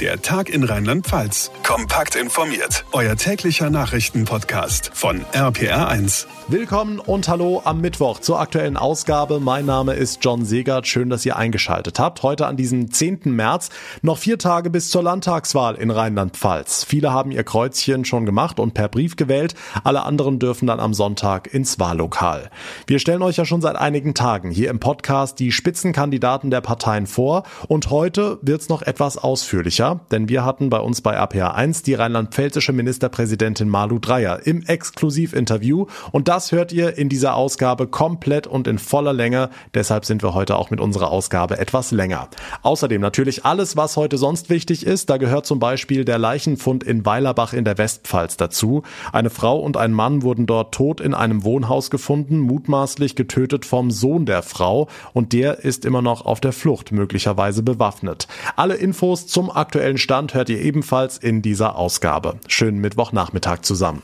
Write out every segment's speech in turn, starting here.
Der Tag in Rheinland-Pfalz. Kompakt informiert. Euer täglicher Nachrichtenpodcast von RPR1. Willkommen und hallo am Mittwoch zur aktuellen Ausgabe. Mein Name ist John Segert. Schön, dass ihr eingeschaltet habt. Heute an diesem 10. März noch vier Tage bis zur Landtagswahl in Rheinland-Pfalz. Viele haben ihr Kreuzchen schon gemacht und per Brief gewählt. Alle anderen dürfen dann am Sonntag ins Wahllokal. Wir stellen euch ja schon seit einigen Tagen hier im Podcast die Spitzenkandidaten der Parteien vor und heute wird's noch etwas ausführlicher, denn wir hatten bei uns bei RPA 1 die rheinland-pfälzische Ministerpräsidentin Malu Dreyer im Exklusivinterview und das hört ihr in dieser Ausgabe komplett und in voller Länge. Deshalb sind wir heute auch mit unserer Ausgabe etwas länger. Außerdem natürlich alles, was heute sonst wichtig ist. Da gehört zum Beispiel der Leichenfund in Weilerbach in der Westpfalz dazu. Eine Frau und ein Mann wurden dort tot in einem Wohnhaus gefunden, mutmaßlich getötet vom Sohn der Frau und der ist immer noch auf der Flucht, möglicherweise bewaffnet. Alle Infos zum aktuellen Stand hört ihr ebenfalls in dieser Ausgabe. Schönen Mittwochnachmittag zusammen.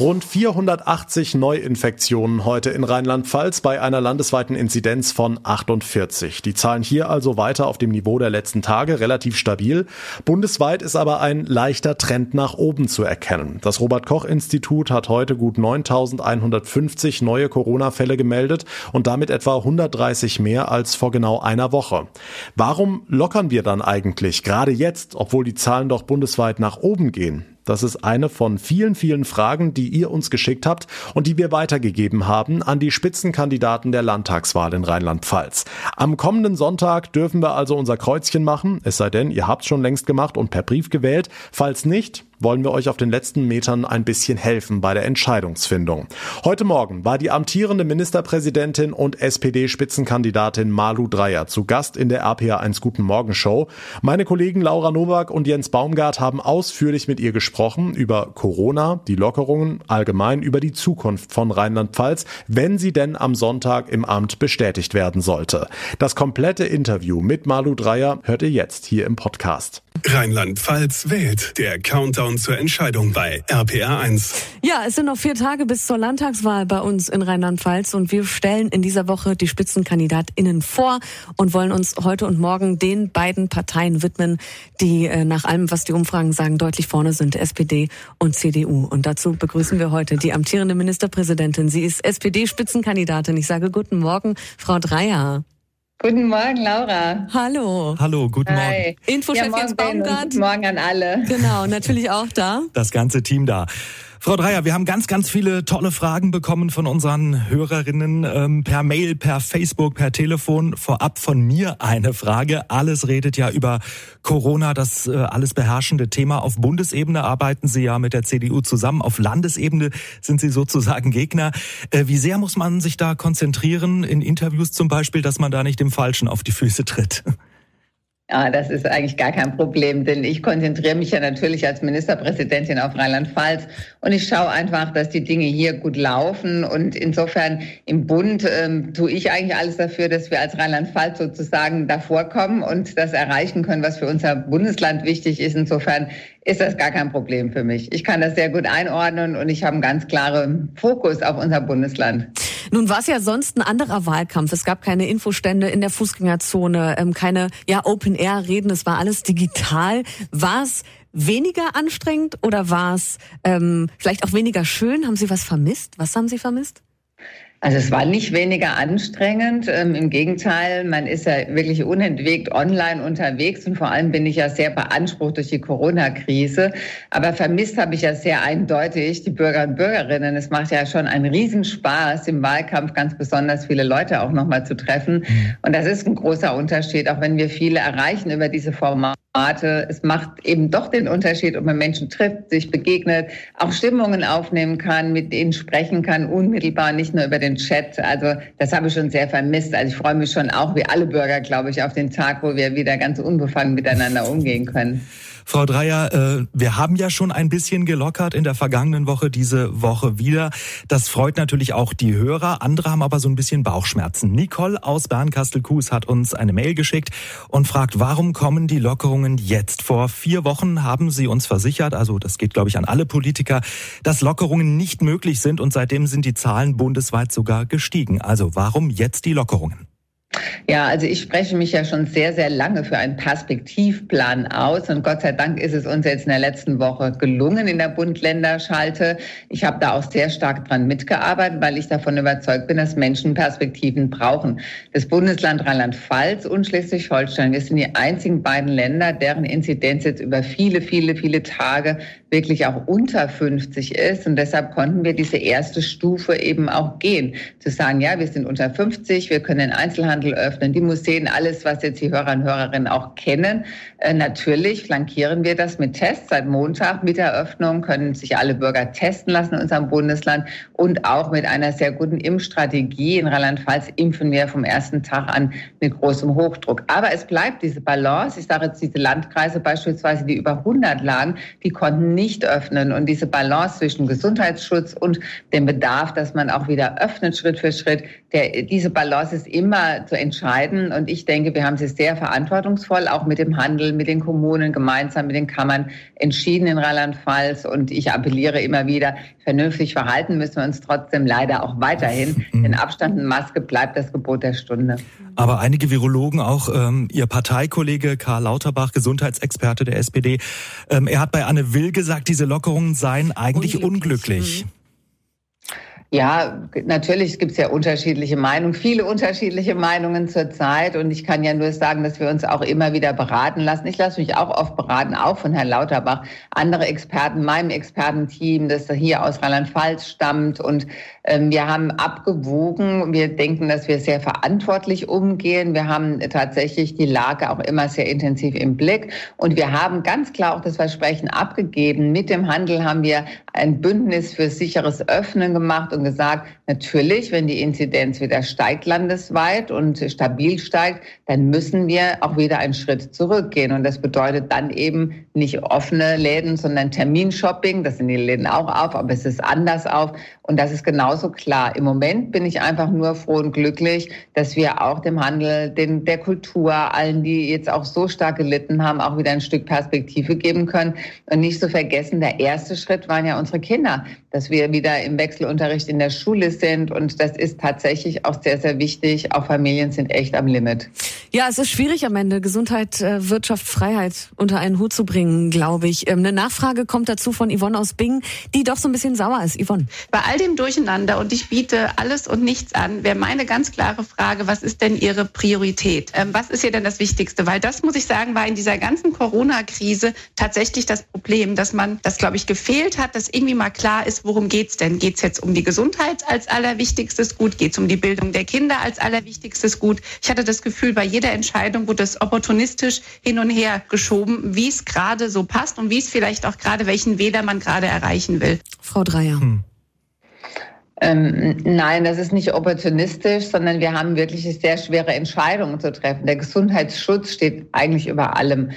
Rund 480 Neuinfektionen heute in Rheinland-Pfalz bei einer landesweiten Inzidenz von 48. Die Zahlen hier also weiter auf dem Niveau der letzten Tage, relativ stabil. Bundesweit ist aber ein leichter Trend nach oben zu erkennen. Das Robert-Koch-Institut hat heute gut 9150 neue Corona-Fälle gemeldet und damit etwa 130 mehr als vor genau einer Woche. Warum lockern wir dann eigentlich gerade jetzt, obwohl die Zahlen doch bundesweit nach oben gehen? Das ist eine von vielen, vielen Fragen, die ihr uns geschickt habt und die wir weitergegeben haben an die Spitzenkandidaten der Landtagswahl in Rheinland-Pfalz. Am kommenden Sonntag dürfen wir also unser Kreuzchen machen, es sei denn, ihr habt schon längst gemacht und per Brief gewählt. Falls nicht, wollen wir euch auf den letzten Metern ein bisschen helfen bei der Entscheidungsfindung. Heute Morgen war die amtierende Ministerpräsidentin und SPD-Spitzenkandidatin Malu Dreyer zu Gast in der RPA 1 Guten Morgen Show. Meine Kollegen Laura Nowak und Jens Baumgart haben ausführlich mit ihr gesprochen über Corona, die Lockerungen, allgemein über die Zukunft von Rheinland-Pfalz, wenn sie denn am Sonntag im Amt bestätigt werden sollte. Das komplette Interview mit Malu Dreyer hört ihr jetzt hier im Podcast. Rheinland-Pfalz wählt. Der Countdown zur Entscheidung bei RPR1. Ja, es sind noch vier Tage bis zur Landtagswahl bei uns in Rheinland-Pfalz und wir stellen in dieser Woche die SpitzenkandidatInnen vor und wollen uns heute und morgen den beiden Parteien widmen, die äh, nach allem, was die Umfragen sagen, deutlich vorne sind, SPD und CDU. Und dazu begrüßen wir heute die amtierende Ministerpräsidentin. Sie ist SPD-Spitzenkandidatin. Ich sage guten Morgen, Frau Dreier. Guten Morgen, Laura. Hallo. Hallo, guten Hi. Morgen. Infochef ja, Jens morgen, Baumgart. Guten Morgen an alle. Genau, natürlich auch da. Das ganze Team da. Frau Dreier, wir haben ganz, ganz viele tolle Fragen bekommen von unseren Hörerinnen ähm, per Mail, per Facebook, per Telefon. Vorab von mir eine Frage. Alles redet ja über Corona, das äh, alles beherrschende Thema. Auf Bundesebene arbeiten Sie ja mit der CDU zusammen. Auf Landesebene sind Sie sozusagen Gegner. Äh, wie sehr muss man sich da konzentrieren in Interviews zum Beispiel, dass man da nicht dem Falschen auf die Füße tritt? Ja, das ist eigentlich gar kein Problem, denn ich konzentriere mich ja natürlich als Ministerpräsidentin auf Rheinland-Pfalz und ich schaue einfach, dass die Dinge hier gut laufen und insofern im Bund ähm, tue ich eigentlich alles dafür, dass wir als Rheinland-Pfalz sozusagen davor kommen und das erreichen können, was für unser Bundesland wichtig ist. Insofern ist das gar kein Problem für mich. Ich kann das sehr gut einordnen und ich habe einen ganz klaren Fokus auf unser Bundesland. Nun war es ja sonst ein anderer Wahlkampf. Es gab keine Infostände in der Fußgängerzone, ähm, keine ja, Open-Air-Reden, es war alles digital. War es weniger anstrengend oder war es ähm, vielleicht auch weniger schön? Haben Sie was vermisst? Was haben Sie vermisst? Also es war nicht weniger anstrengend. Ähm, Im Gegenteil, man ist ja wirklich unentwegt online unterwegs und vor allem bin ich ja sehr beansprucht durch die Corona-Krise. Aber vermisst habe ich ja sehr eindeutig die Bürger und Bürgerinnen. Es macht ja schon einen Riesenspaß, im Wahlkampf ganz besonders viele Leute auch nochmal zu treffen. Und das ist ein großer Unterschied, auch wenn wir viele erreichen über diese Formate. Es macht eben doch den Unterschied, ob man Menschen trifft, sich begegnet, auch Stimmungen aufnehmen kann, mit denen sprechen kann, unmittelbar, nicht nur über den Chat. Also das habe ich schon sehr vermisst. Also ich freue mich schon auch, wie alle Bürger, glaube ich, auf den Tag, wo wir wieder ganz unbefangen miteinander umgehen können. Frau Dreier, äh, wir haben ja schon ein bisschen gelockert in der vergangenen Woche, diese Woche wieder. Das freut natürlich auch die Hörer. Andere haben aber so ein bisschen Bauchschmerzen. Nicole aus Bernkastel-Kues hat uns eine Mail geschickt und fragt, warum kommen die Lockerungen jetzt? Vor vier Wochen haben sie uns versichert, also das geht, glaube ich, an alle Politiker, dass Lockerungen nicht möglich sind und seitdem sind die Zahlen bundesweit sogar gestiegen. Also warum jetzt die Lockerungen? Ja, also ich spreche mich ja schon sehr, sehr lange für einen Perspektivplan aus. Und Gott sei Dank ist es uns jetzt in der letzten Woche gelungen in der Bund-Länder-Schalte. Ich habe da auch sehr stark dran mitgearbeitet, weil ich davon überzeugt bin, dass Menschen Perspektiven brauchen. Das Bundesland Rheinland-Pfalz und Schleswig-Holstein, wir sind die einzigen beiden Länder, deren Inzidenz jetzt über viele, viele, viele Tage wirklich auch unter 50 ist. Und deshalb konnten wir diese erste Stufe eben auch gehen. Zu sagen, ja, wir sind unter 50, wir können den Einzelhandel öffnen, die Museen, alles, was jetzt die Hörer und Hörerinnen auch kennen. Äh, natürlich flankieren wir das mit Tests. Seit Montag mit der Öffnung können sich alle Bürger testen lassen in unserem Bundesland und auch mit einer sehr guten Impfstrategie. In Rheinland-Pfalz impfen wir vom ersten Tag an mit großem Hochdruck. Aber es bleibt diese Balance. Ich sage jetzt diese Landkreise beispielsweise, die über 100 lagen, die konnten nicht öffnen und diese Balance zwischen Gesundheitsschutz und dem Bedarf, dass man auch wieder öffnet Schritt für Schritt, der, diese Balance ist immer zu entscheiden und ich denke, wir haben sie sehr verantwortungsvoll, auch mit dem Handel, mit den Kommunen, gemeinsam mit den Kammern entschieden in Rheinland-Pfalz und ich appelliere immer wieder, vernünftig verhalten müssen wir uns trotzdem leider auch weiterhin. Mhm. Denn Abstand und Maske bleibt das Gebot der Stunde. Aber einige Virologen, auch ähm, Ihr Parteikollege Karl Lauterbach, Gesundheitsexperte der SPD, ähm, er hat bei Anne Will gesagt, diese Lockerungen seien eigentlich unglücklich. unglücklich. Ja, natürlich gibt es ja unterschiedliche Meinungen, viele unterschiedliche Meinungen zurzeit. Und ich kann ja nur sagen, dass wir uns auch immer wieder beraten lassen. Ich lasse mich auch oft beraten, auch von Herrn Lauterbach, andere Experten, meinem Expertenteam, das hier aus Rheinland-Pfalz stammt. Und ähm, wir haben abgewogen. Wir denken, dass wir sehr verantwortlich umgehen. Wir haben tatsächlich die Lage auch immer sehr intensiv im Blick. Und wir haben ganz klar auch das Versprechen abgegeben. Mit dem Handel haben wir ein Bündnis für sicheres Öffnen gemacht und gesagt, natürlich, wenn die Inzidenz wieder steigt landesweit und stabil steigt, dann müssen wir auch wieder einen Schritt zurückgehen. Und das bedeutet dann eben nicht offene Läden, sondern Terminshopping. Das sind die Läden auch auf, aber es ist anders auf. Und das ist genauso klar. Im Moment bin ich einfach nur froh und glücklich, dass wir auch dem Handel, den, der Kultur, allen, die jetzt auch so stark gelitten haben, auch wieder ein Stück Perspektive geben können. Und nicht zu vergessen, der erste Schritt waren ja unsere Kinder, dass wir wieder im Wechselunterricht in der Schule sind. Und das ist tatsächlich auch sehr, sehr wichtig. Auch Familien sind echt am Limit. Ja, es ist schwierig am Ende, Gesundheit, äh, Wirtschaft, Freiheit unter einen Hut zu bringen, glaube ich. Ähm, eine Nachfrage kommt dazu von Yvonne aus Bingen, die doch so ein bisschen sauer ist. Yvonne. Bei all dem Durcheinander und ich biete alles und nichts an, wäre meine ganz klare Frage, was ist denn Ihre Priorität? Ähm, was ist hier denn das Wichtigste? Weil das, muss ich sagen, war in dieser ganzen Corona-Krise tatsächlich das Problem, dass man, das glaube ich, gefehlt hat, dass irgendwie mal klar ist, worum geht's denn? Geht's jetzt um die Gesundheit als allerwichtigstes Gut? Geht's um die Bildung der Kinder als allerwichtigstes Gut? Ich hatte das Gefühl, bei jeder Entscheidung wurde es opportunistisch hin und her geschoben, wie es gerade so passt und wie es vielleicht auch gerade welchen Wähler man gerade erreichen will. Frau Dreier. Hm. Ähm, nein, das ist nicht opportunistisch, sondern wir haben wirklich sehr schwere Entscheidungen zu treffen. Der Gesundheitsschutz steht eigentlich über allem.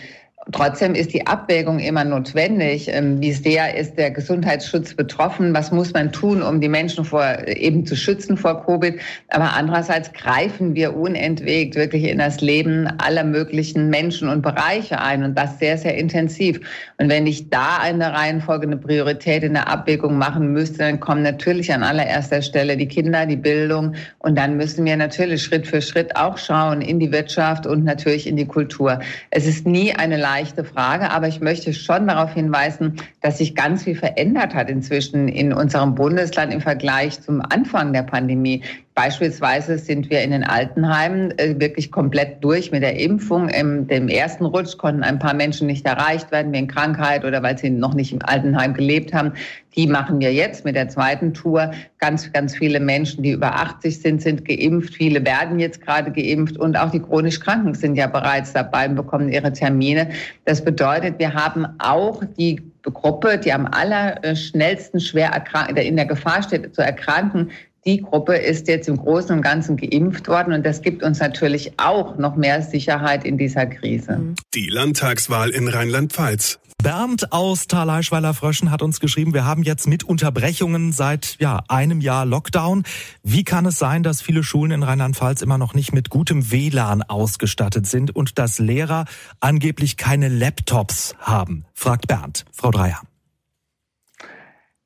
Trotzdem ist die Abwägung immer notwendig. Ähm, wie sehr ist der Gesundheitsschutz betroffen? Was muss man tun, um die Menschen vor, eben zu schützen vor Covid? Aber andererseits greifen wir unentwegt wirklich in das Leben aller möglichen Menschen und Bereiche ein und das sehr, sehr intensiv. Und wenn ich da eine Reihenfolge, eine Priorität in der Abwägung machen müsste, dann kommen natürlich an allererster Stelle die Kinder, die Bildung und dann müssen wir natürlich Schritt für Schritt auch schauen in die Wirtschaft und natürlich in die Kultur. Es ist nie eine leichte Frage, aber ich möchte schon darauf hinweisen, dass sich ganz viel verändert hat inzwischen in unserem Bundesland im Vergleich zum Anfang der Pandemie. Beispielsweise sind wir in den Altenheimen äh, wirklich komplett durch mit der Impfung. Im dem ersten Rutsch konnten ein paar Menschen nicht erreicht werden wegen Krankheit oder weil sie noch nicht im Altenheim gelebt haben. Die machen wir jetzt mit der zweiten Tour. Ganz, ganz viele Menschen, die über 80 sind, sind geimpft. Viele werden jetzt gerade geimpft und auch die chronisch Kranken sind ja bereits dabei und bekommen ihre Termine. Das bedeutet, wir haben auch die Gruppe, die am allerschnellsten schwer in der Gefahr steht, zu erkranken, die Gruppe ist jetzt im Großen und Ganzen geimpft worden und das gibt uns natürlich auch noch mehr Sicherheit in dieser Krise. Mhm. Die Landtagswahl in Rheinland-Pfalz. Bernd aus Thaleischweiler Fröschen hat uns geschrieben, wir haben jetzt mit Unterbrechungen seit ja, einem Jahr Lockdown. Wie kann es sein, dass viele Schulen in Rheinland-Pfalz immer noch nicht mit gutem WLAN ausgestattet sind und dass Lehrer angeblich keine Laptops haben? fragt Bernd. Frau Dreier.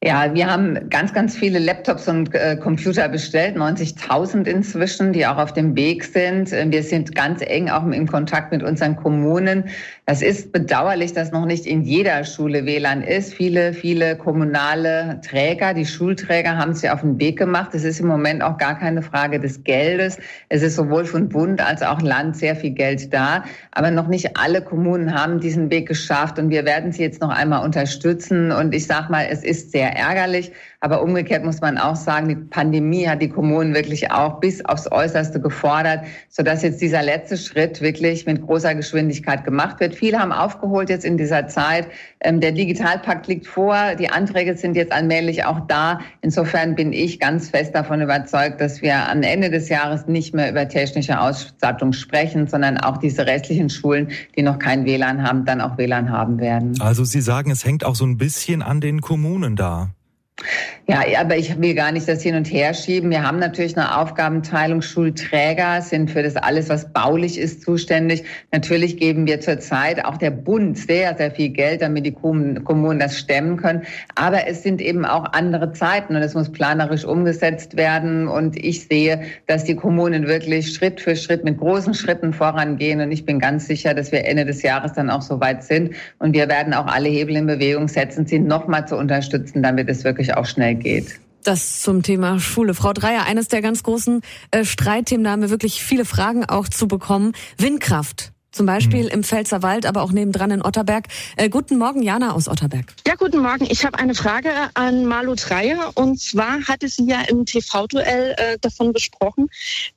Ja, wir haben ganz, ganz viele Laptops und äh, Computer bestellt, 90.000 inzwischen, die auch auf dem Weg sind. Äh, wir sind ganz eng auch im Kontakt mit unseren Kommunen. Es ist bedauerlich, dass noch nicht in jeder Schule WLAN ist. Viele, viele kommunale Träger, die Schulträger haben es ja auf den Weg gemacht. Es ist im Moment auch gar keine Frage des Geldes. Es ist sowohl von Bund als auch Land sehr viel Geld da. Aber noch nicht alle Kommunen haben diesen Weg geschafft und wir werden sie jetzt noch einmal unterstützen. Und ich sage mal, es ist sehr ärgerlich. Aber umgekehrt muss man auch sagen, die Pandemie hat die Kommunen wirklich auch bis aufs Äußerste gefordert, sodass jetzt dieser letzte Schritt wirklich mit großer Geschwindigkeit gemacht wird. Viele haben aufgeholt jetzt in dieser Zeit. Ähm, der Digitalpakt liegt vor. Die Anträge sind jetzt allmählich auch da. Insofern bin ich ganz fest davon überzeugt, dass wir am Ende des Jahres nicht mehr über technische Ausstattung sprechen, sondern auch diese restlichen Schulen, die noch kein WLAN haben, dann auch WLAN haben werden. Also Sie sagen, es hängt auch so ein bisschen an den Kommunen da. Ja, aber ich will gar nicht das hin und her schieben. Wir haben natürlich eine Aufgabenteilung. Schulträger sind für das alles, was baulich ist, zuständig. Natürlich geben wir zurzeit auch der Bund sehr, sehr viel Geld, damit die Kommunen das stemmen können. Aber es sind eben auch andere Zeiten und es muss planerisch umgesetzt werden. Und ich sehe, dass die Kommunen wirklich Schritt für Schritt mit großen Schritten vorangehen. Und ich bin ganz sicher, dass wir Ende des Jahres dann auch so weit sind. Und wir werden auch alle Hebel in Bewegung setzen, sie nochmal zu unterstützen, damit es wirklich auch schnell geht. Das zum Thema Schule. Frau Dreier, eines der ganz großen äh, Streitthemen, da haben wir wirklich viele Fragen auch zu bekommen. Windkraft. Zum Beispiel mhm. im Pfälzerwald, aber auch nebendran in Otterberg. Äh, guten Morgen, Jana aus Otterberg. Ja, guten Morgen. Ich habe eine Frage an Malu Dreier. Und zwar hatte sie ja im TV-Duell äh, davon besprochen,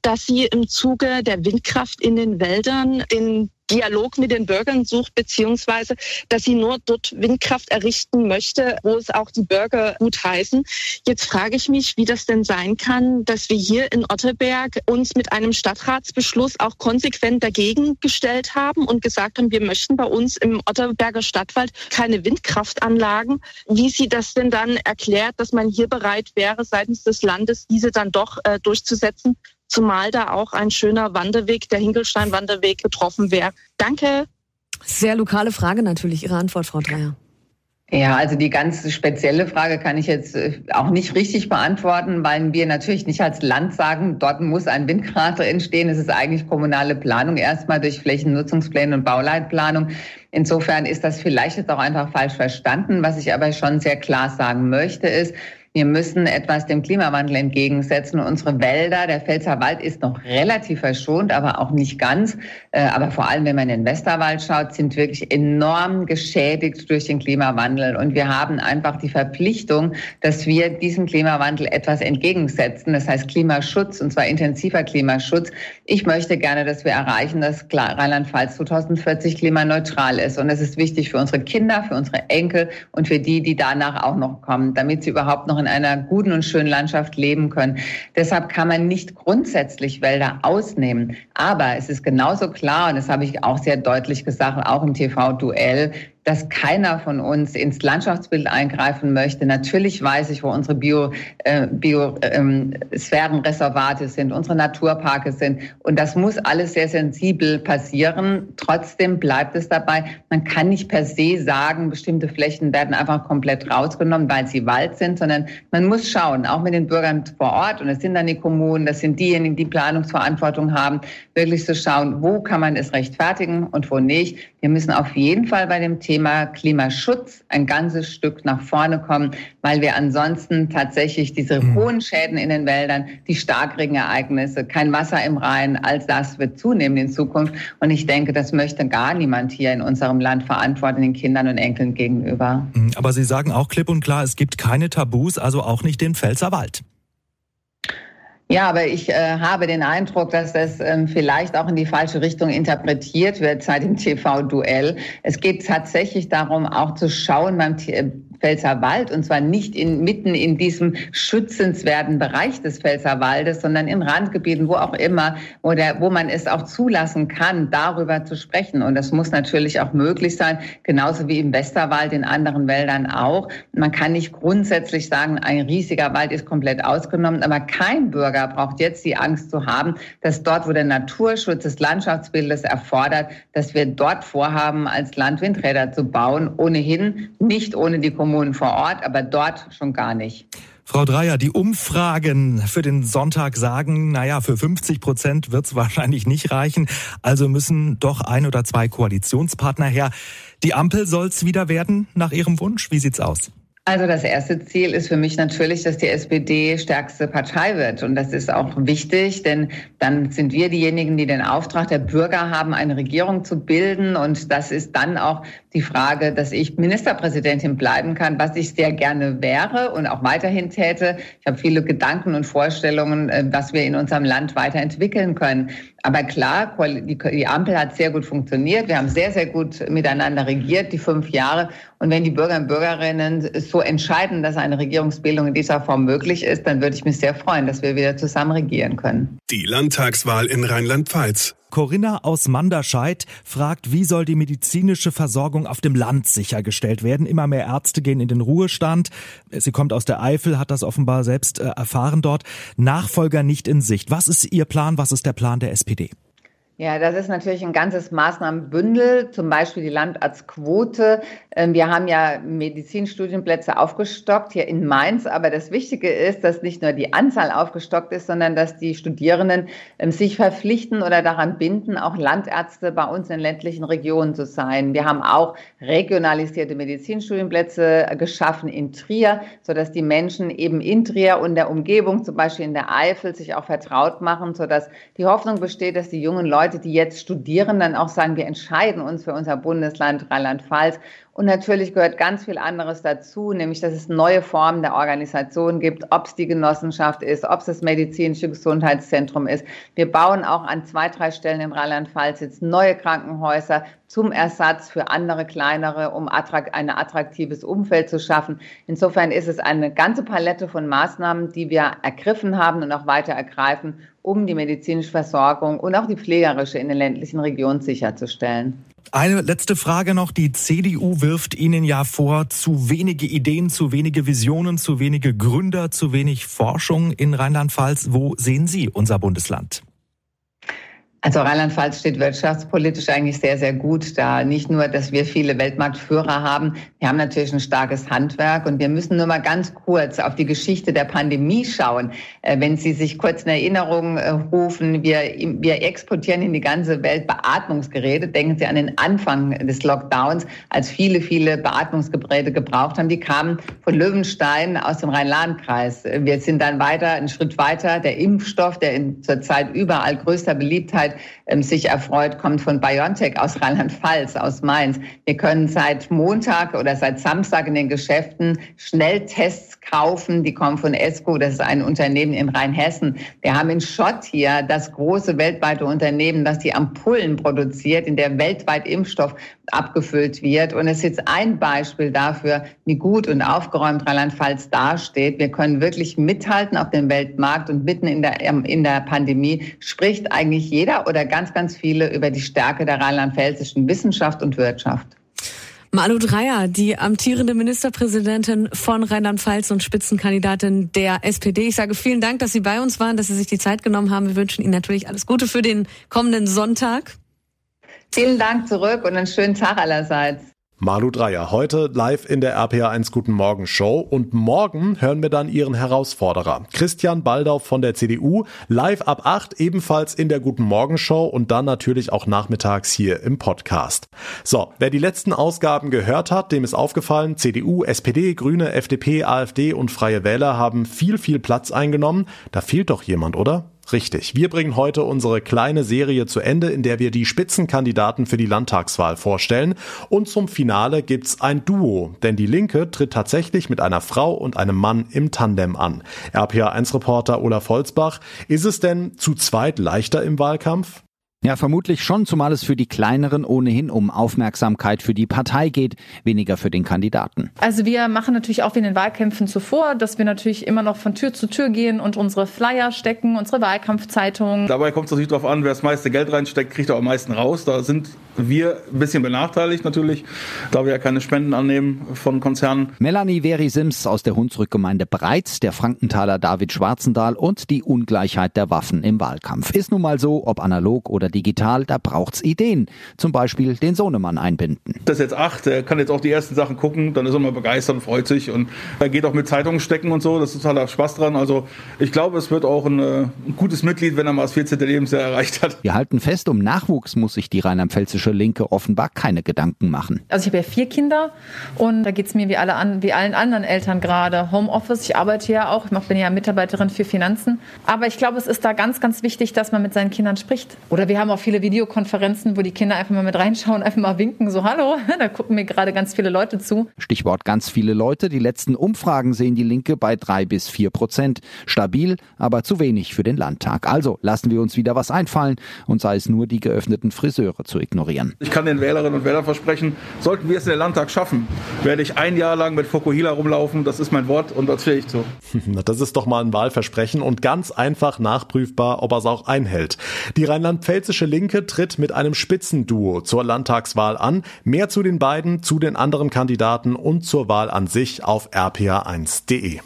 dass sie im Zuge der Windkraft in den Wäldern den Dialog mit den Bürgern sucht, beziehungsweise dass sie nur dort Windkraft errichten möchte, wo es auch die Bürger gut heißen. Jetzt frage ich mich, wie das denn sein kann, dass wir hier in Otterberg uns mit einem Stadtratsbeschluss auch konsequent dagegen gestellt haben und gesagt haben, wir möchten bei uns im Otterberger Stadtwald keine Windkraftanlagen. Wie sie das denn dann erklärt, dass man hier bereit wäre, seitens des Landes diese dann doch äh, durchzusetzen, zumal da auch ein schöner Wanderweg, der Hinkelstein-Wanderweg, getroffen wäre. Danke. Sehr lokale Frage natürlich. Ihre Antwort, Frau Dreier. Ja, also die ganz spezielle Frage kann ich jetzt äh, auch nicht richtig beantworten, weil wir natürlich nicht als Land sagen, dort muss ein Windkrater entstehen. Es ist eigentlich kommunale Planung erstmal durch Flächennutzungspläne und Bauleitplanung. Insofern ist das vielleicht jetzt auch einfach falsch verstanden. Was ich aber schon sehr klar sagen möchte, ist, wir müssen etwas dem Klimawandel entgegensetzen. Unsere Wälder, der Pfälzer Wald ist noch relativ verschont, aber auch nicht ganz. Äh, aber vor allem, wenn man in den Westerwald schaut, sind wirklich enorm geschädigt durch den Klimawandel. Und wir haben einfach die Verpflichtung, dass wir diesem Klimawandel etwas entgegensetzen. Das heißt Klimaschutz, und zwar intensiver Klimaschutz. Ich möchte gerne, dass wir erreichen, dass Rheinland-Pfalz 2040 klimaneutral ist. Und das ist wichtig für unsere Kinder, für unsere Enkel und für die, die danach auch noch kommen, damit sie überhaupt noch in einer guten und schönen Landschaft leben können. Deshalb kann man nicht grundsätzlich Wälder ausnehmen. Aber es ist genauso klar, und das habe ich auch sehr deutlich gesagt, auch im TV-Duell, dass keiner von uns ins Landschaftsbild eingreifen möchte. Natürlich weiß ich, wo unsere Bio, äh, Biosphärenreservate ähm, sind, unsere Naturparke sind. Und das muss alles sehr sensibel passieren. Trotzdem bleibt es dabei. Man kann nicht per se sagen, bestimmte Flächen werden einfach komplett rausgenommen, weil sie Wald sind, sondern man muss schauen, auch mit den Bürgern vor Ort. Und es sind dann die Kommunen, das sind diejenigen, die Planungsverantwortung haben, wirklich zu schauen, wo kann man es rechtfertigen und wo nicht. Wir müssen auf jeden Fall bei dem Thema Thema Klimaschutz ein ganzes Stück nach vorne kommen, weil wir ansonsten tatsächlich diese mhm. hohen Schäden in den Wäldern, die Starkregenereignisse, kein Wasser im Rhein, all das wird zunehmen in Zukunft. Und ich denke, das möchte gar niemand hier in unserem Land verantworten, den Kindern und Enkeln gegenüber. Mhm. Aber Sie sagen auch klipp und klar, es gibt keine Tabus, also auch nicht den Pfälzerwald. Ja, aber ich äh, habe den Eindruck, dass das ähm, vielleicht auch in die falsche Richtung interpretiert wird seit dem TV-Duell. Es geht tatsächlich darum, auch zu schauen beim Pfälzerwald und zwar nicht in, mitten in diesem schützenswerten Bereich des Pfälzerwaldes, sondern in Randgebieten, wo auch immer, wo, der, wo man es auch zulassen kann, darüber zu sprechen. Und das muss natürlich auch möglich sein, genauso wie im Westerwald, in anderen Wäldern auch. Man kann nicht grundsätzlich sagen, ein riesiger Wald ist komplett ausgenommen, aber kein Bürger braucht jetzt die Angst zu haben, dass dort, wo der Naturschutz des Landschaftsbildes erfordert, dass wir dort vorhaben, als Land Windräder zu bauen, ohnehin nicht ohne die Kommunen Kommunen vor Ort, aber dort schon gar nicht. Frau Dreier, die Umfragen für den Sonntag sagen, naja, für 50 Prozent wird es wahrscheinlich nicht reichen. Also müssen doch ein oder zwei Koalitionspartner her. Die Ampel soll es wieder werden nach Ihrem Wunsch. Wie sieht's aus? Also das erste Ziel ist für mich natürlich, dass die SPD stärkste Partei wird. Und das ist auch wichtig, denn dann sind wir diejenigen, die den Auftrag der Bürger haben, eine Regierung zu bilden. Und das ist dann auch die Frage, dass ich Ministerpräsidentin bleiben kann, was ich sehr gerne wäre und auch weiterhin täte. Ich habe viele Gedanken und Vorstellungen, äh, was wir in unserem Land weiterentwickeln können. Aber klar, die Ampel hat sehr gut funktioniert. Wir haben sehr, sehr gut miteinander regiert, die fünf Jahre. Und wenn die Bürger und Bürgerinnen so entscheiden, dass eine Regierungsbildung in dieser Form möglich ist, dann würde ich mich sehr freuen, dass wir wieder zusammen regieren können. Die Landtagswahl in Rheinland-Pfalz. Corinna aus Manderscheid fragt, wie soll die medizinische Versorgung auf dem Land sichergestellt werden? Immer mehr Ärzte gehen in den Ruhestand. Sie kommt aus der Eifel, hat das offenbar selbst äh, erfahren dort. Nachfolger nicht in Sicht. Was ist Ihr Plan? Was ist der Plan der SPD? Ja, das ist natürlich ein ganzes Maßnahmenbündel, zum Beispiel die Landarztquote. Ähm, wir haben ja Medizinstudienplätze aufgestockt hier in Mainz, aber das Wichtige ist, dass nicht nur die Anzahl aufgestockt ist, sondern dass die Studierenden ähm, sich verpflichten oder daran binden, auch Landärzte bei uns in ländlichen Regionen zu sein. Wir haben auch regionalisierte Medizinstudienplätze geschaffen in Trier, sodass die Menschen eben in Trier und der Umgebung, zum Beispiel in der Eifel, sich auch vertraut machen, sodass die Hoffnung besteht, dass die jungen Leute Leute, die jetzt studieren, dann auch sagen, wir entscheiden uns für unser Bundesland Rheinland-Pfalz. Und natürlich gehört ganz viel anderes dazu, nämlich dass es neue Formen der Organisation gibt, ob es die Genossenschaft ist, ob es das medizinische Gesundheitszentrum ist. Wir bauen auch an zwei, drei Stellen in Rheinland-Pfalz jetzt neue Krankenhäuser zum Ersatz für andere kleinere, um ein attraktives Umfeld zu schaffen. Insofern ist es eine ganze Palette von Maßnahmen, die wir ergriffen haben und auch weiter ergreifen, um die medizinische Versorgung und auch die pflegerische in den ländlichen Regionen sicherzustellen. Eine letzte Frage noch. Die CDU wirft Ihnen ja vor, zu wenige Ideen, zu wenige Visionen, zu wenige Gründer, zu wenig Forschung in Rheinland-Pfalz. Wo sehen Sie unser Bundesland? Also Rheinland-Pfalz steht wirtschaftspolitisch eigentlich sehr, sehr gut da. Nicht nur, dass wir viele Weltmarktführer haben, wir haben natürlich ein starkes Handwerk und wir müssen nur mal ganz kurz auf die Geschichte der Pandemie schauen. Äh, wenn Sie sich kurz in Erinnerung äh, rufen, wir, wir exportieren in die ganze Welt Beatmungsgeräte. Denken Sie an den Anfang des Lockdowns, als viele, viele Beatmungsgeräte gebraucht haben. Die kamen von Löwenstein aus dem Rhein-Lahn-Kreis. Wir sind dann weiter, einen Schritt weiter. Der Impfstoff, der in zurzeit überall größter Beliebtheit ähm, sich erfreut, kommt von BioNTech aus Rheinland-Pfalz, aus Mainz. Wir können seit Montag oder seit Samstag in den Geschäften Schnelltests kaufen. Die kommen von ESCO, das ist ein Unternehmen in Rheinhessen. Wir haben in Schott hier das große weltweite Unternehmen, das die Ampullen produziert, in der weltweit Impfstoff abgefüllt wird. Und es ist jetzt ein Beispiel dafür, wie gut und aufgeräumt Rheinland-Pfalz dasteht. Wir können wirklich mithalten auf dem Weltmarkt und mitten in der, in der Pandemie spricht eigentlich jeder oder ganz, ganz viele über die Stärke der rheinland-pfälzischen Wissenschaft und Wirtschaft. Malu Dreyer, die amtierende Ministerpräsidentin von Rheinland-Pfalz und Spitzenkandidatin der SPD. Ich sage vielen Dank, dass Sie bei uns waren, dass Sie sich die Zeit genommen haben. Wir wünschen Ihnen natürlich alles Gute für den kommenden Sonntag. Vielen Dank zurück und einen schönen Tag allerseits. Malu Dreyer, heute live in der RPA1 Guten Morgen Show und morgen hören wir dann ihren Herausforderer, Christian Baldau von der CDU, live ab 8 ebenfalls in der Guten Morgen Show und dann natürlich auch nachmittags hier im Podcast. So, wer die letzten Ausgaben gehört hat, dem ist aufgefallen, CDU, SPD, Grüne, FDP, AfD und Freie Wähler haben viel, viel Platz eingenommen. Da fehlt doch jemand, oder? Richtig. Wir bringen heute unsere kleine Serie zu Ende, in der wir die Spitzenkandidaten für die Landtagswahl vorstellen. Und zum Finale gibt's ein Duo, denn die Linke tritt tatsächlich mit einer Frau und einem Mann im Tandem an. RPA1-Reporter Olaf Holzbach, ist es denn zu zweit leichter im Wahlkampf? Ja, vermutlich schon, zumal es für die kleineren ohnehin um Aufmerksamkeit für die Partei geht, weniger für den Kandidaten. Also wir machen natürlich auch wie in den Wahlkämpfen zuvor, dass wir natürlich immer noch von Tür zu Tür gehen und unsere Flyer stecken, unsere Wahlkampfzeitungen. Dabei kommt es natürlich darauf an, wer das meiste Geld reinsteckt, kriegt auch am meisten raus. Da sind Wir ein bisschen benachteiligt natürlich, da wir ja keine Spenden annehmen von Konzernen. Melanie Veri Sims aus der Hunsrückgemeinde Breitz, der Frankenthaler David Schwarzendahl und die Ungleichheit der Waffen im Wahlkampf. Ist nun mal so, ob analog oder digital, da braucht's Ideen. Zum Beispiel den Sohnemann einbinden. Das ist jetzt acht, er kann jetzt auch die ersten Sachen gucken, dann ist er mal begeistert und freut sich und er geht auch mit Zeitungen stecken und so, das ist auch Spaß dran. Also ich glaube, es wird auch ein, äh, ein gutes Mitglied, wenn er mal das 14. Lebensjahr erreicht hat. Wir halten fest, um Nachwuchs muss sich die rheinland-pfälzische Linke offenbar keine Gedanken machen. Also ich habe ja vier Kinder und da geht es mir wie, alle an, wie allen anderen Eltern gerade. Homeoffice, ich arbeite ja auch, ich bin ja Mitarbeiterin für Finanzen. Aber ich glaube, es ist da ganz, ganz wichtig, dass man mit seinen Kindern spricht. Oder wir haben auch viele Videokonferenzen, wo die Kinder einfach mal mit reinschauen, einfach mal winken, so hallo, da gucken mir gerade ganz viele Leute zu. Stichwort ganz viele Leute. Die letzten Umfragen sehen die Linke bei drei bis vier Prozent. Stabil, aber zu wenig für den Landtag. Also lassen wir uns wieder was einfallen und sei es nur die geöffneten Friseure zu ignorieren. Ich kann den Wählerinnen und Wählern versprechen, sollten wir es in den Landtag schaffen, werde ich ein Jahr lang mit Fokuhila rumlaufen. Das ist mein Wort und das stehe ich zu. Das ist doch mal ein Wahlversprechen und ganz einfach nachprüfbar, ob er es auch einhält. Die rheinland-pfälzische Linke tritt mit einem Spitzenduo zur Landtagswahl an. Mehr zu den beiden, zu den anderen Kandidaten und zur Wahl an sich auf rpa1.de.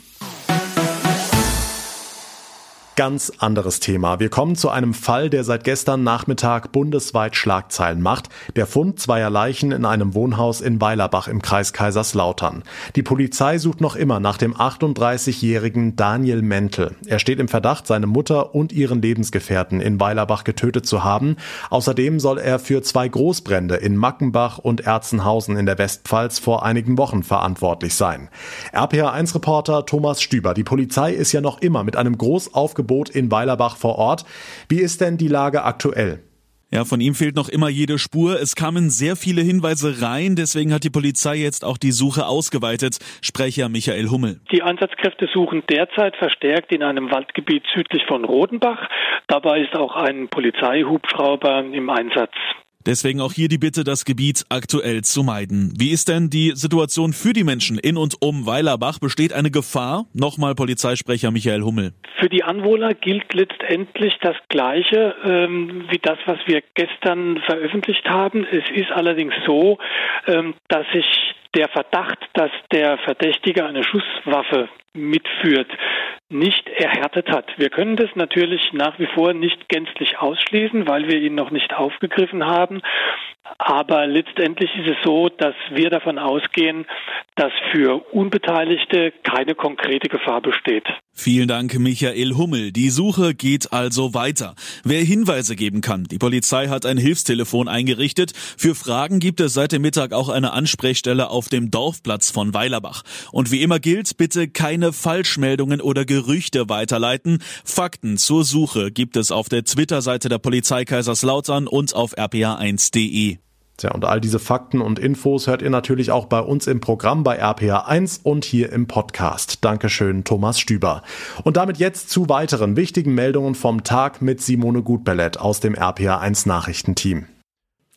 Ganz anderes Thema. Wir kommen zu einem Fall, der seit gestern Nachmittag bundesweit Schlagzeilen macht. Der Fund zweier Leichen in einem Wohnhaus in Weilerbach im Kreis Kaiserslautern. Die Polizei sucht noch immer nach dem 38-jährigen Daniel Mentel. Er steht im Verdacht, seine Mutter und ihren Lebensgefährten in Weilerbach getötet zu haben. Außerdem soll er für zwei Großbrände in Mackenbach und Erzenhausen in der Westpfalz vor einigen Wochen verantwortlich sein. RPA1-Reporter Thomas Stüber. Die Polizei ist ja noch immer mit einem groß Verbot in Weilerbach vor Ort. Wie ist denn die Lage aktuell? Ja, von ihm fehlt noch immer jede Spur. Es kamen sehr viele Hinweise rein, deswegen hat die Polizei jetzt auch die Suche ausgeweitet. Sprecher Michael Hummel. Die Einsatzkräfte suchen derzeit verstärkt in einem Waldgebiet südlich von Rodenbach. Dabei ist auch ein Polizeihubschrauber im Einsatz. Deswegen auch hier die Bitte, das Gebiet aktuell zu meiden. Wie ist denn die Situation für die Menschen in und um Weilerbach? Besteht eine Gefahr? Nochmal Polizeisprecher Michael Hummel. Für die Anwohner gilt letztendlich das Gleiche ähm, wie das, was wir gestern veröffentlicht haben. Es ist allerdings so, ähm, dass sich der Verdacht, dass der Verdächtige eine Schusswaffe mitführt, nicht erhärtet hat. Wir können das natürlich nach wie vor nicht gänzlich ausschließen, weil wir ihn noch nicht aufgegriffen haben. Aber letztendlich ist es so, dass wir davon ausgehen, dass für Unbeteiligte keine konkrete Gefahr besteht. Vielen Dank, Michael Hummel. Die Suche geht also weiter. Wer Hinweise geben kann, die Polizei hat ein Hilfstelefon eingerichtet. Für Fragen gibt es seit dem Mittag auch eine Ansprechstelle auf dem Dorfplatz von Weilerbach. Und wie immer gilt, bitte keine Falschmeldungen oder Gerüchte weiterleiten. Fakten zur Suche gibt es auf der Twitter-Seite der Polizei Kaiserslautern und auf rpa1.de. Tja, und all diese Fakten und Infos hört ihr natürlich auch bei uns im Programm bei RPA1 und hier im Podcast. Dankeschön, Thomas Stüber. Und damit jetzt zu weiteren wichtigen Meldungen vom Tag mit Simone Gutbellett aus dem RPA1 Nachrichtenteam.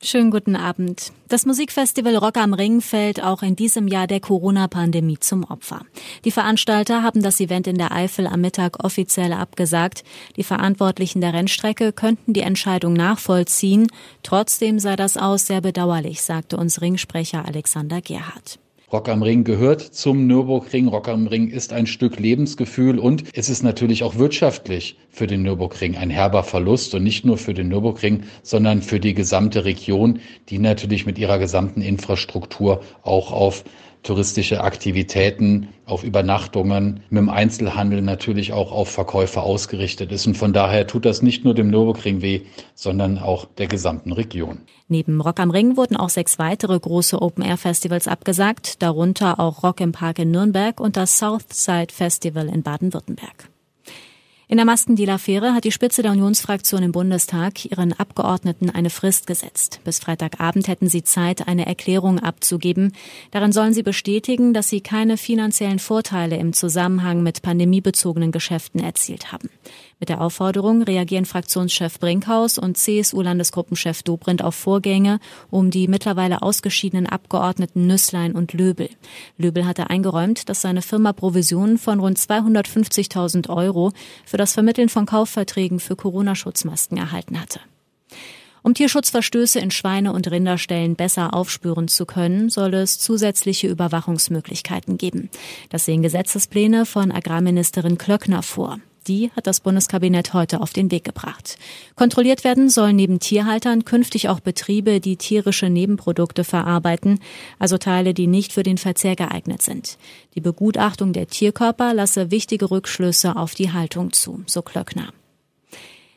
Schönen guten Abend. Das Musikfestival Rock am Ring fällt auch in diesem Jahr der Corona-Pandemie zum Opfer. Die Veranstalter haben das Event in der Eifel am Mittag offiziell abgesagt. Die Verantwortlichen der Rennstrecke könnten die Entscheidung nachvollziehen. Trotzdem sei das aus sehr bedauerlich, sagte uns Ringsprecher Alexander Gerhardt. Rock am Ring gehört zum Nürburgring. Rock am Ring ist ein Stück Lebensgefühl und es ist natürlich auch wirtschaftlich für den Nürburgring ein herber Verlust und nicht nur für den Nürburgring, sondern für die gesamte Region, die natürlich mit ihrer gesamten Infrastruktur auch auf touristische Aktivitäten, auf Übernachtungen, mit dem Einzelhandel natürlich auch auf Verkäufe ausgerichtet ist. Und von daher tut das nicht nur dem Nürburgring weh, sondern auch der gesamten Region. Neben Rock am Ring wurden auch sechs weitere große Open-Air-Festivals abgesagt, darunter auch Rock im Park in Nürnberg und das Southside Festival in Baden-Württemberg. In der Maskendeal-Affäre hat die Spitze der Unionsfraktion im Bundestag ihren Abgeordneten eine Frist gesetzt. Bis Freitagabend hätten sie Zeit, eine Erklärung abzugeben. Darin sollen sie bestätigen, dass sie keine finanziellen Vorteile im Zusammenhang mit pandemiebezogenen Geschäften erzielt haben. Mit der Aufforderung reagieren Fraktionschef Brinkhaus und CSU-Landesgruppenchef Dobrindt auf Vorgänge um die mittlerweile ausgeschiedenen Abgeordneten Nüsslein und Löbel. Löbel hatte eingeräumt, dass seine Firma Provisionen von rund 250.000 Euro für das Vermitteln von Kaufverträgen für Corona-Schutzmasken erhalten hatte. Um Tierschutzverstöße in Schweine- und Rinderstellen besser aufspüren zu können, soll es zusätzliche Überwachungsmöglichkeiten geben. Das sehen Gesetzespläne von Agrarministerin Klöckner vor. Die hat das Bundeskabinett heute auf den Weg gebracht. Kontrolliert werden sollen neben Tierhaltern künftig auch Betriebe, die tierische Nebenprodukte verarbeiten, also Teile, die nicht für den Verzehr geeignet sind. Die Begutachtung der Tierkörper lasse wichtige Rückschlüsse auf die Haltung zu, so Klöckner.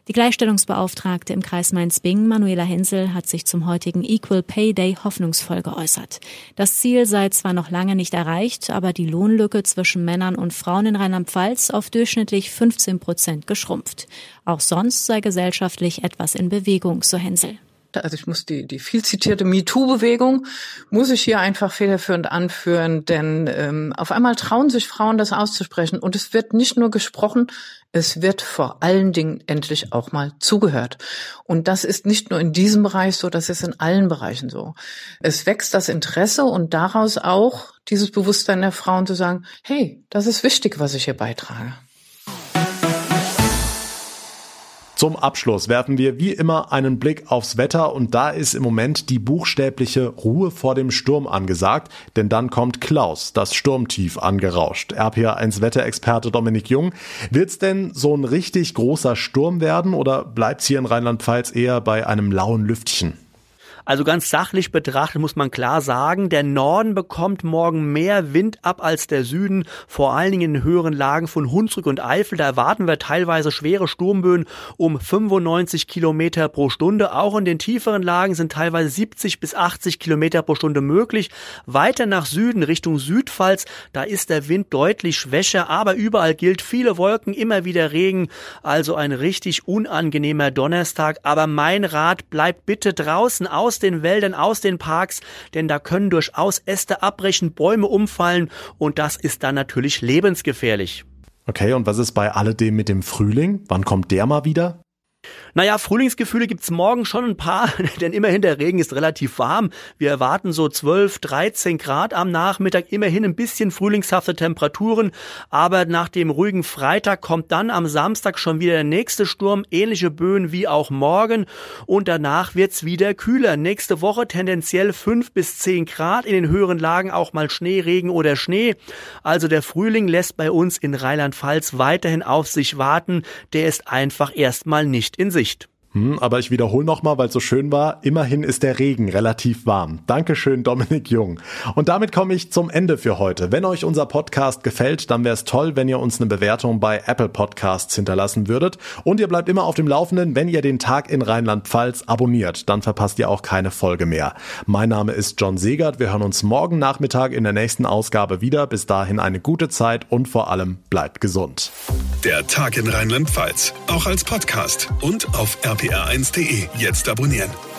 Die Gleichstellungsbeauftragte im Kreis Mainz-Bingen, Manuela Hensel, hat sich zum heutigen Equal Pay Day hoffnungsvoll geäußert. Das Ziel sei zwar noch lange nicht erreicht, aber die Lohnlücke zwischen Männern und Frauen in Rheinland-Pfalz auf durchschnittlich 15 Prozent geschrumpft. Auch sonst sei gesellschaftlich etwas in Bewegung, so Hensel. Also ich muss die, die viel zitierte MeToo-Bewegung, muss ich hier einfach federführend anführen, denn ähm, auf einmal trauen sich Frauen, das auszusprechen. Und es wird nicht nur gesprochen, es wird vor allen Dingen endlich auch mal zugehört. Und das ist nicht nur in diesem Bereich so, das ist in allen Bereichen so. Es wächst das Interesse und daraus auch dieses Bewusstsein der Frauen zu sagen, hey, das ist wichtig, was ich hier beitrage. Zum Abschluss werfen wir wie immer einen Blick aufs Wetter und da ist im Moment die buchstäbliche Ruhe vor dem Sturm angesagt, denn dann kommt Klaus, das Sturmtief, angerauscht. RPA1 Wetterexperte Dominik Jung. Wird's denn so ein richtig großer Sturm werden oder bleibt's hier in Rheinland-Pfalz eher bei einem lauen Lüftchen? Also ganz sachlich betrachtet muss man klar sagen, der Norden bekommt morgen mehr Wind ab als der Süden, vor allen Dingen in höheren Lagen von Hunsrück und Eifel. Da erwarten wir teilweise schwere Sturmböen um 95 Kilometer pro Stunde. Auch in den tieferen Lagen sind teilweise 70 bis 80 Kilometer pro Stunde möglich. Weiter nach Süden, Richtung Südpfalz, da ist der Wind deutlich schwächer, aber überall gilt viele Wolken, immer wieder Regen. Also ein richtig unangenehmer Donnerstag. Aber mein Rat bleibt bitte draußen aus aus den Wäldern, aus den Parks, denn da können durchaus Äste abbrechen, Bäume umfallen und das ist dann natürlich lebensgefährlich. Okay, und was ist bei alledem mit dem Frühling? Wann kommt der mal wieder? Naja, Frühlingsgefühle gibt's morgen schon ein paar, denn immerhin der Regen ist relativ warm. Wir erwarten so 12, 13 Grad am Nachmittag, immerhin ein bisschen frühlingshafte Temperaturen. Aber nach dem ruhigen Freitag kommt dann am Samstag schon wieder der nächste Sturm, ähnliche Böen wie auch morgen. Und danach wird's wieder kühler. Nächste Woche tendenziell 5 bis 10 Grad, in den höheren Lagen auch mal Schnee, Regen oder Schnee. Also der Frühling lässt bei uns in Rheinland-Pfalz weiterhin auf sich warten. Der ist einfach erstmal nicht in Sicht. Hm, aber ich wiederhole nochmal, weil es so schön war. Immerhin ist der Regen relativ warm. Dankeschön, Dominik Jung. Und damit komme ich zum Ende für heute. Wenn euch unser Podcast gefällt, dann wäre es toll, wenn ihr uns eine Bewertung bei Apple Podcasts hinterlassen würdet. Und ihr bleibt immer auf dem Laufenden, wenn ihr den Tag in Rheinland-Pfalz abonniert. Dann verpasst ihr auch keine Folge mehr. Mein Name ist John Segert. Wir hören uns morgen Nachmittag in der nächsten Ausgabe wieder. Bis dahin eine gute Zeit und vor allem bleibt gesund. Der Tag in Rheinland-Pfalz. Auch als Podcast und auf rpr1.de. Jetzt abonnieren.